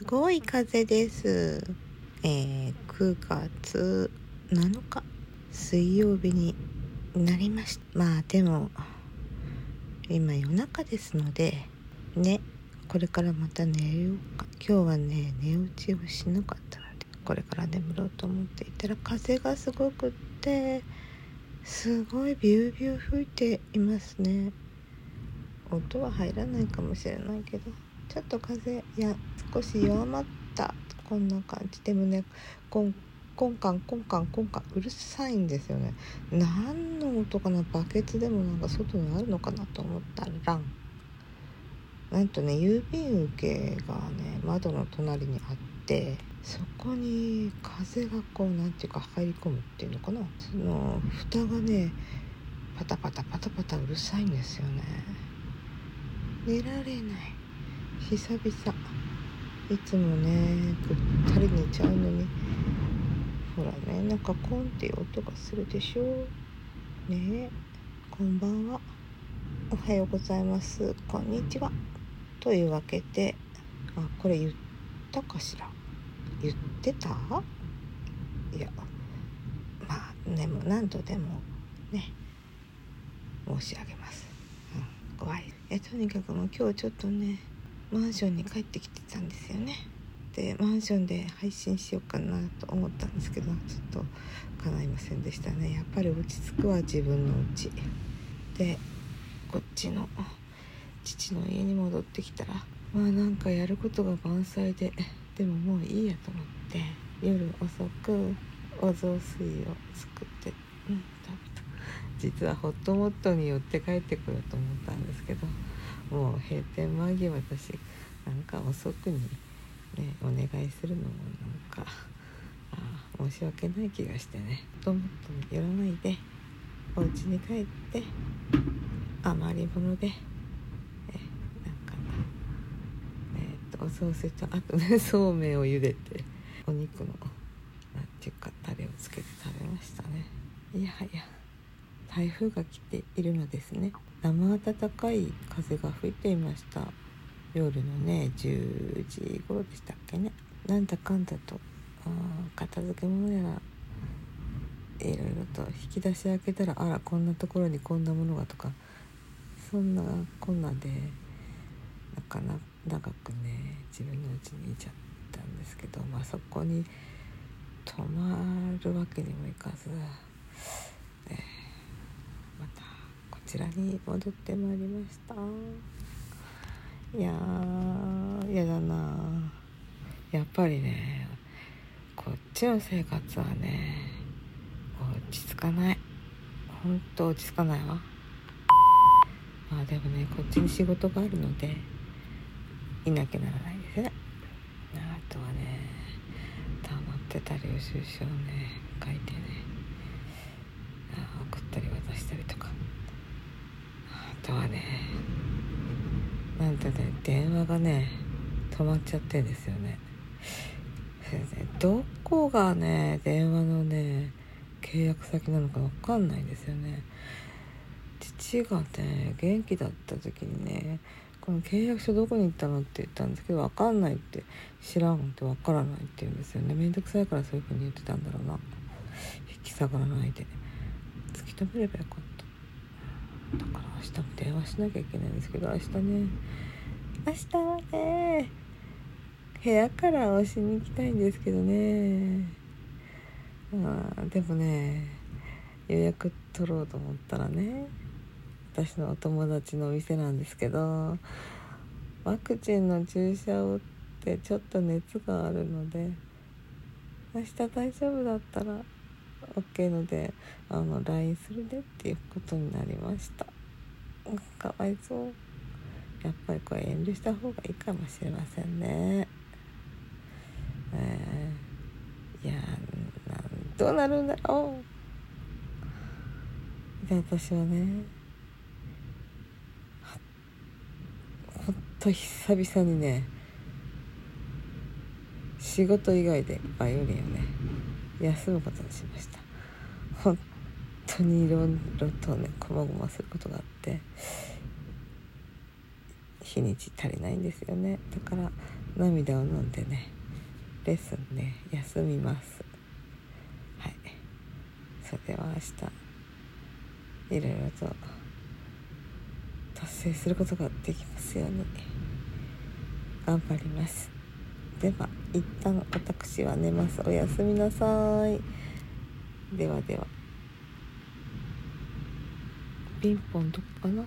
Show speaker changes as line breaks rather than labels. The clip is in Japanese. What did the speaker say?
すごい風です。えー、9月7日水曜日になりました。まあでも今夜中ですのでねこれからまた寝ようか。今日はね寝落ちをしなかったのでこれから眠ろうと思っていたら風がすごくってすごいビュービュー吹いていますね。音は入らないかもしれないけどちょっと風いや少し弱まった。こんな感じ。でもねコンコンカンコンカンコンカンうるさいんですよね。何の音かな？バケツでもなんか外にあるのかなと思ったらなんとね郵便受けがね窓の隣にあってそこに風がこう何て言うか入り込むっていうのかな？その蓋がねパタパタパタパタうるさいんですよね。寝られない。久々。いつもねぐったり寝ちゃうのに。ほらねなんかコンっていう音がするでしょ？ね。えこんばんは。おはようございます。こんにちは。というわけであこれ言ったかしら？言ってた？いやまあでも何度でもね申し上げます、うん、ご愛えとにかくもう今日ちょっとねマンションに帰ってきてたんですよね。でマンションで配信しようかなと思ったんですけどちょっと叶いませんでしたね。やっぱり落ち着くは自分の家。でこっちの父の家に戻ってきたらまあなんかやることが満載ででももういいやと思って夜遅くお雑炊を作ってうん実はホットモットに寄って帰ってこようと思ったんですけどもう閉店間際だしなんか遅くにねお願いするのもなんかあ申し訳ない気がしてね。ホットモットに寄らないでお家に帰って余り物でえなんかえー、っとお雑炊とあとね そうめんを茹でてお肉のなんていうかタレをつけて食べましたね。いやはや。台風が来ているのですね。生暖かい風が吹いていました。夜のね10時頃でしたっけね。なんだかんだと片付け物やらいろいろと引き出し開けたらあらこんなところにこんなものがとかそんなこんなでなかな長くね自分の家にいちゃったんですけどまあそこに泊まるわけにもいかず、ちらに戻ってまいりました。いやーやだな。やっぱりねこっちの生活はね落ち着かない。ほんと落ち着かないわ。まあでもねこっちに仕事があるのでいなきゃならないです。ねあとはね溜まってた領収書をね書いてね送ったりあとはねなんてね電話がね止まっちゃってんですよね。どこがね電話のね契約先なのか分かんないんですよね。父がね元気だった時にねこの契約書どこに行ったのって言ったんですけど分かんないって知らんって分からないって言うんですよね。めんどくさいからそういう風に言ってたんだろうな。引き下がらないで。突き止めればよかった。だから明日も電話しなきゃいけないんですけど明日ね。明日はね部屋から押しに行きたいんですけどね。あでもね予約取ろうと思ったらね私のお友達のお店なんですけどワクチンの注射を打ってちょっと熱があるので明日大丈夫だったら OK のであの LINE するでっていうことになりました。かわいそう。やっぱりこれ遠慮した方がいいかもしれませんね。えー、いやなんどうなるんだろう。で私はねほんと久々にね仕事以外でバイオリンをね休むことにしました。本当にいろいろとねこまごますることがあって日にち足りないんですよね。だから涙を飲んでねレッスンね休みます。はい。それでは明日いろいろと達成することができますように頑張ります。では。一旦私は寝ます。おやすみなさい。ではでは。ピンポンどこかな？